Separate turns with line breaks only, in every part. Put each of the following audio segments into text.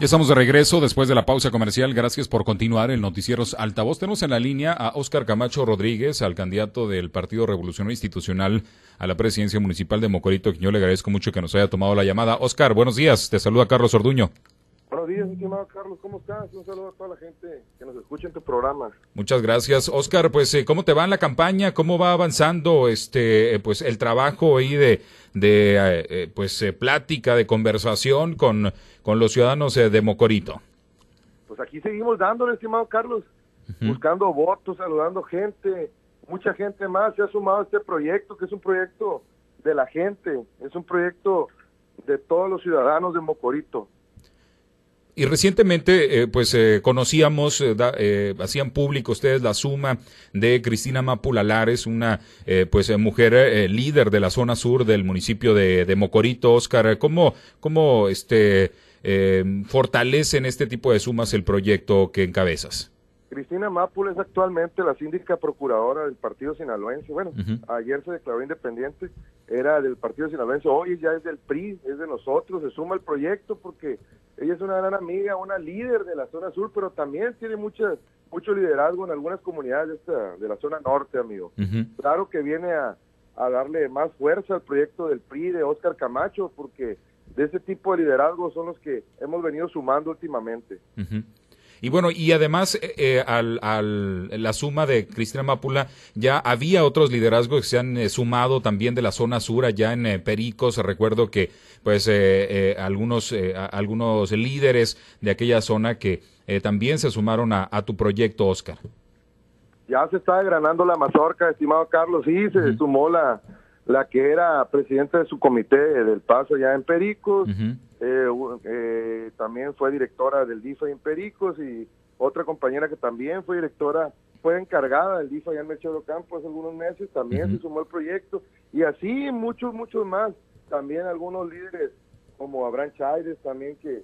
Ya estamos de regreso después de la pausa comercial. Gracias por continuar en Noticieros Altavoz. Tenemos en la línea a Óscar Camacho Rodríguez, al candidato del Partido Revolucionario Institucional a la presidencia municipal de Mocorito. Yo le agradezco mucho que nos haya tomado la llamada. Óscar, buenos días. Te saluda Carlos Orduño.
Buenos días, estimado Carlos. ¿Cómo estás? Un saludo a toda la gente que nos escucha en tu programa.
Muchas gracias, Óscar. Pues, eh, ¿cómo te va en la campaña? ¿Cómo va avanzando este, eh, pues, el trabajo ahí de, de eh, pues, plática, de conversación con, con los ciudadanos de Mocorito?
Pues aquí seguimos dándole, estimado Carlos, buscando votos, saludando gente. Mucha gente más se ha sumado a este proyecto, que es un proyecto de la gente, es un proyecto de todos los ciudadanos de Mocorito.
Y recientemente, eh, pues eh, conocíamos, eh, hacían público ustedes la suma de Cristina Mapulalares, una pues mujer líder de la zona sur del municipio de, de Mocorito. Oscar, ¿cómo, cómo este, fortalecen este tipo de sumas el proyecto que encabezas?
Cristina Mápula es actualmente la síndica procuradora del Partido Sinaloense. Bueno, ayer se declaró independiente, era del Partido Sinaloense, hoy ya es del PRI, es de nosotros, se suma al proyecto porque ella es una gran amiga, una líder de la zona sur, pero también tiene mucha, mucho liderazgo en algunas comunidades de, esta, de la zona norte, amigo. Claro que viene a, a, darle más fuerza al proyecto del PRI de Óscar Camacho, porque de ese tipo de liderazgo son los que hemos venido sumando últimamente.
Y bueno, y además eh, eh, al, al, la suma de Cristina Mápula, ya había otros liderazgos que se han eh, sumado también de la zona sur, allá en Pericos. Recuerdo que pues algunos, algunos líderes de aquella zona que también se sumaron a, tu proyecto, Oscar.
Ya se está granando la mazorca, estimado Carlos. Sí, se sumó la, la que era presidenta de su comité del paso ya en Pericos. Eh, eh, también fue directora del DIFA en Pericos y otra compañera que también fue directora, fue encargada del DIFA ya en Mercado Campo hace algunos meses, también se sumó al proyecto. Y así muchos, muchos más, también algunos líderes como Abraham Chaires también que,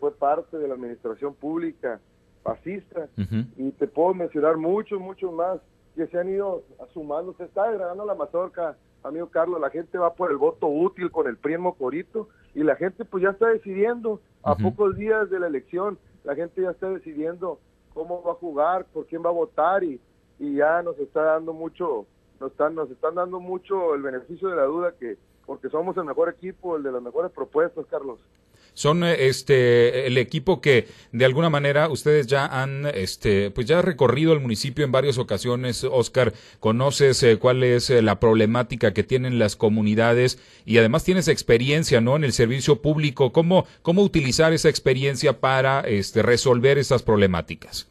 fue parte de la administración pública fascista. Y te puedo mencionar muchos, muchos más que se han ido sumando, se está degradando la mazorca amigo Carlos, la gente va por el voto útil con el primo Corito y la gente pues ya está decidiendo a pocos días de la elección, la gente ya está decidiendo cómo va a jugar, por quién va a votar y, y ya nos está dando mucho, nos están, nos están dando mucho el beneficio de la duda que porque somos el mejor equipo, el de las mejores propuestas, Carlos
son eh, este el equipo que de alguna manera ustedes ya han este pues ya recorrido el municipio en varias ocasiones. Oscar conoces eh, cuál es eh, la problemática que tienen las comunidades y además tienes experiencia no en el servicio público. Cómo cómo utilizar esa experiencia para este resolver esas problemáticas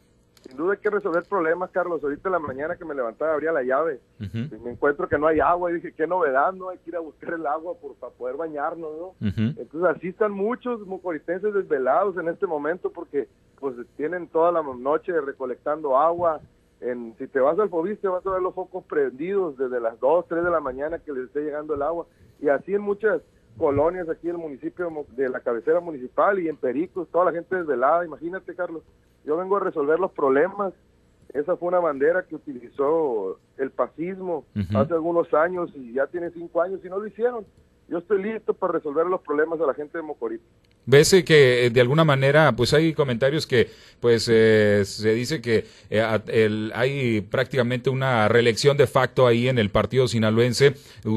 sin duda hay que resolver problemas, Carlos. Ahorita en la mañana que me levantaba abría la llave y me encuentro que no hay agua y dije, qué novedad, ¿no? Hay que ir a buscar el agua por, para poder bañarnos, ¿no? Entonces así están muchos mucoritenses desvelados en este momento porque pues tienen toda la noche recolectando agua. En, si te vas al te vas a ver los focos prendidos desde las 2, 3 de la mañana que les esté llegando el agua. Y así en muchas colonias aquí en el municipio de la cabecera municipal y en Pericos, toda la gente desvelada, imagínate Carlos. Yo vengo a resolver los problemas. Esa fue una bandera que utilizó el fascismo hace algunos años y ya tiene cinco años y no lo hicieron. Yo estoy listo para resolver los problemas de la gente de Mocorito.
Ves que eh, de alguna manera, pues hay comentarios que, pues eh, se dice que eh, hay prácticamente una reelección de facto ahí en el partido sinaloense.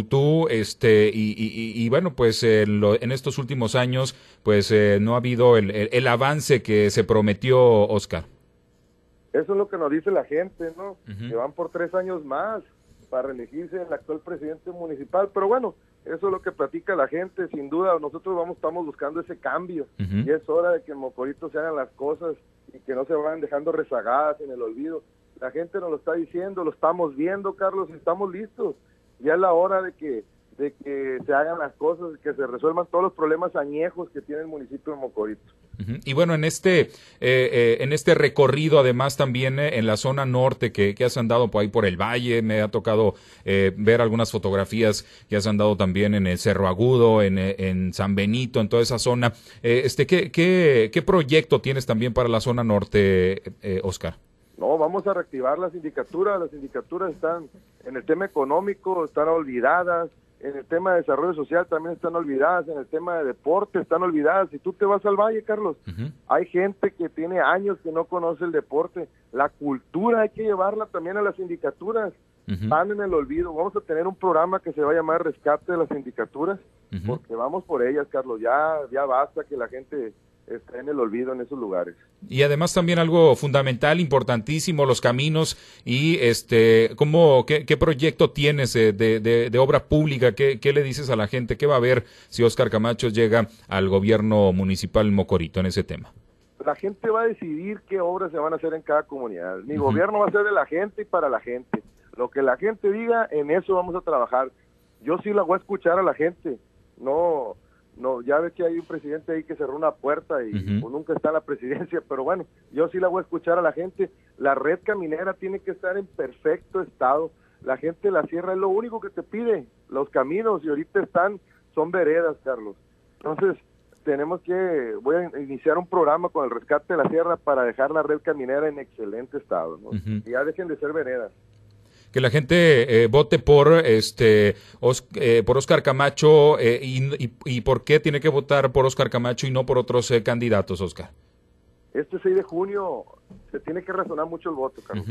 Tú, este, y, bueno, pues en, estos últimos años, pues no ha habido el, avance que se prometió, Oscar.
Eso es lo que nos dice la gente, ¿no? Que van por tres años más para reelegirse el actual presidente municipal. Pero bueno, eso es lo que platica la gente, sin duda. Nosotros vamos, estamos buscando ese cambio y es hora de que en Mocorito se hagan las cosas y que no se vayan dejando rezagadas en el olvido. La gente nos lo está diciendo, lo estamos viendo, Carlos, y estamos listos. Ya es la hora de que de que se hagan las cosas, que se resuelvan todos los problemas añejos que tiene el municipio de Mocorito.
Y bueno, en este, eh, eh, en este recorrido, además también eh, en la zona norte que, que, has andado por ahí por el valle, me ha tocado ver algunas fotografías que has andado también en el Cerro Agudo, en, en San Benito, en toda esa zona. este, ¿qué, qué, qué proyecto tienes también para la zona norte, Oscar?
No, vamos a reactivar las sindicaturas. Las sindicaturas están en el tema económico, están olvidadas en el tema de desarrollo social también están olvidadas, en el tema de deporte están olvidadas. Si tú te vas al valle, Carlos, hay gente que tiene años que no conoce el deporte. La cultura hay que llevarla también a las sindicaturas. Van en el olvido. Vamos a tener un programa que se va a llamar Rescate de las Sindicaturas, porque vamos por ellas, Carlos. Ya, ya basta que la gente está en el olvido en esos lugares.
Y además también algo fundamental, importantísimo, los caminos y este, ¿cómo, qué, proyecto tienes de, de, obra pública? ¿Qué, ¿Qué, le dices a la gente? ¿Qué va a ver si Oscar Camacho llega al gobierno municipal Mocorito en ese tema?
La gente va a decidir qué obras se van a hacer en cada comunidad. Mi gobierno va a ser de la gente y para la gente. Lo que la gente diga, en eso vamos a trabajar. Yo sí la voy a escuchar a la gente. No, no, ya ve que hay un presidente ahí que cerró una puerta y pues, nunca está la presidencia, pero bueno, yo sí la voy a escuchar a la gente. La red caminera tiene que estar en perfecto estado. La gente de la sierra es lo único que te pide, los caminos, y ahorita están, son veredas, Carlos. Entonces, tenemos que, voy a iniciar un programa con el rescate de la sierra para dejar la red caminera en excelente estado, ¿no? Y ya dejen de ser veredas
que la gente eh, vote por este eh, por Oscar Camacho eh, y, y, por qué tiene que votar por Oscar Camacho y no por otros candidatos, Oscar.
Este 6 de junio se tiene que razonar mucho el voto, Carlos.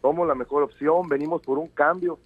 Somos la mejor opción, venimos por un cambio.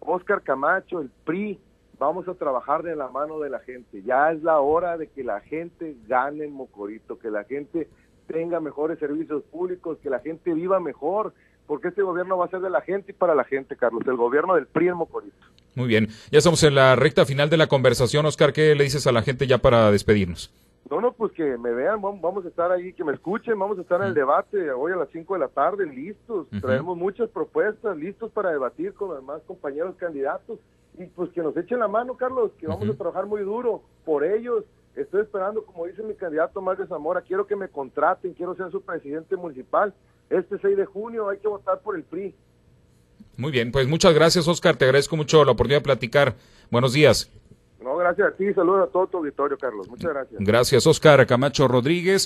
Oscar Camacho, el PRI, vamos a trabajar de la mano de la gente. Ya es la hora de que la gente gane en Mocorito, que la gente tenga mejores servicios públicos, que la gente viva mejor, porque este gobierno va a ser de la gente y para la gente, Carlos, el gobierno del PRI en Mocorito.
Muy bien, ya estamos en la recta final de la conversación, Oscar, ¿qué le dices a la gente ya para despedirnos?
No, no, pues que me vean, vamos a estar ahí, que me escuchen, vamos a estar en el debate hoy a las 5 de la tarde, listos, traemos muchas propuestas, listos para debatir con los demás compañeros candidatos y pues que nos echen la mano, Carlos, que vamos a trabajar muy duro por ellos. Estoy esperando, como dice mi candidato de Zamora, quiero que me contraten, quiero ser su presidente municipal este 6 de junio hay que votar por el PRI.
Muy bien, pues muchas gracias, Oscar. Te agradezco mucho la oportunidad de platicar. Buenos días.
No, gracias a ti. Saludos a todo tu auditorio, Carlos. Muchas gracias.
Gracias, Oscar Camacho Rodríguez.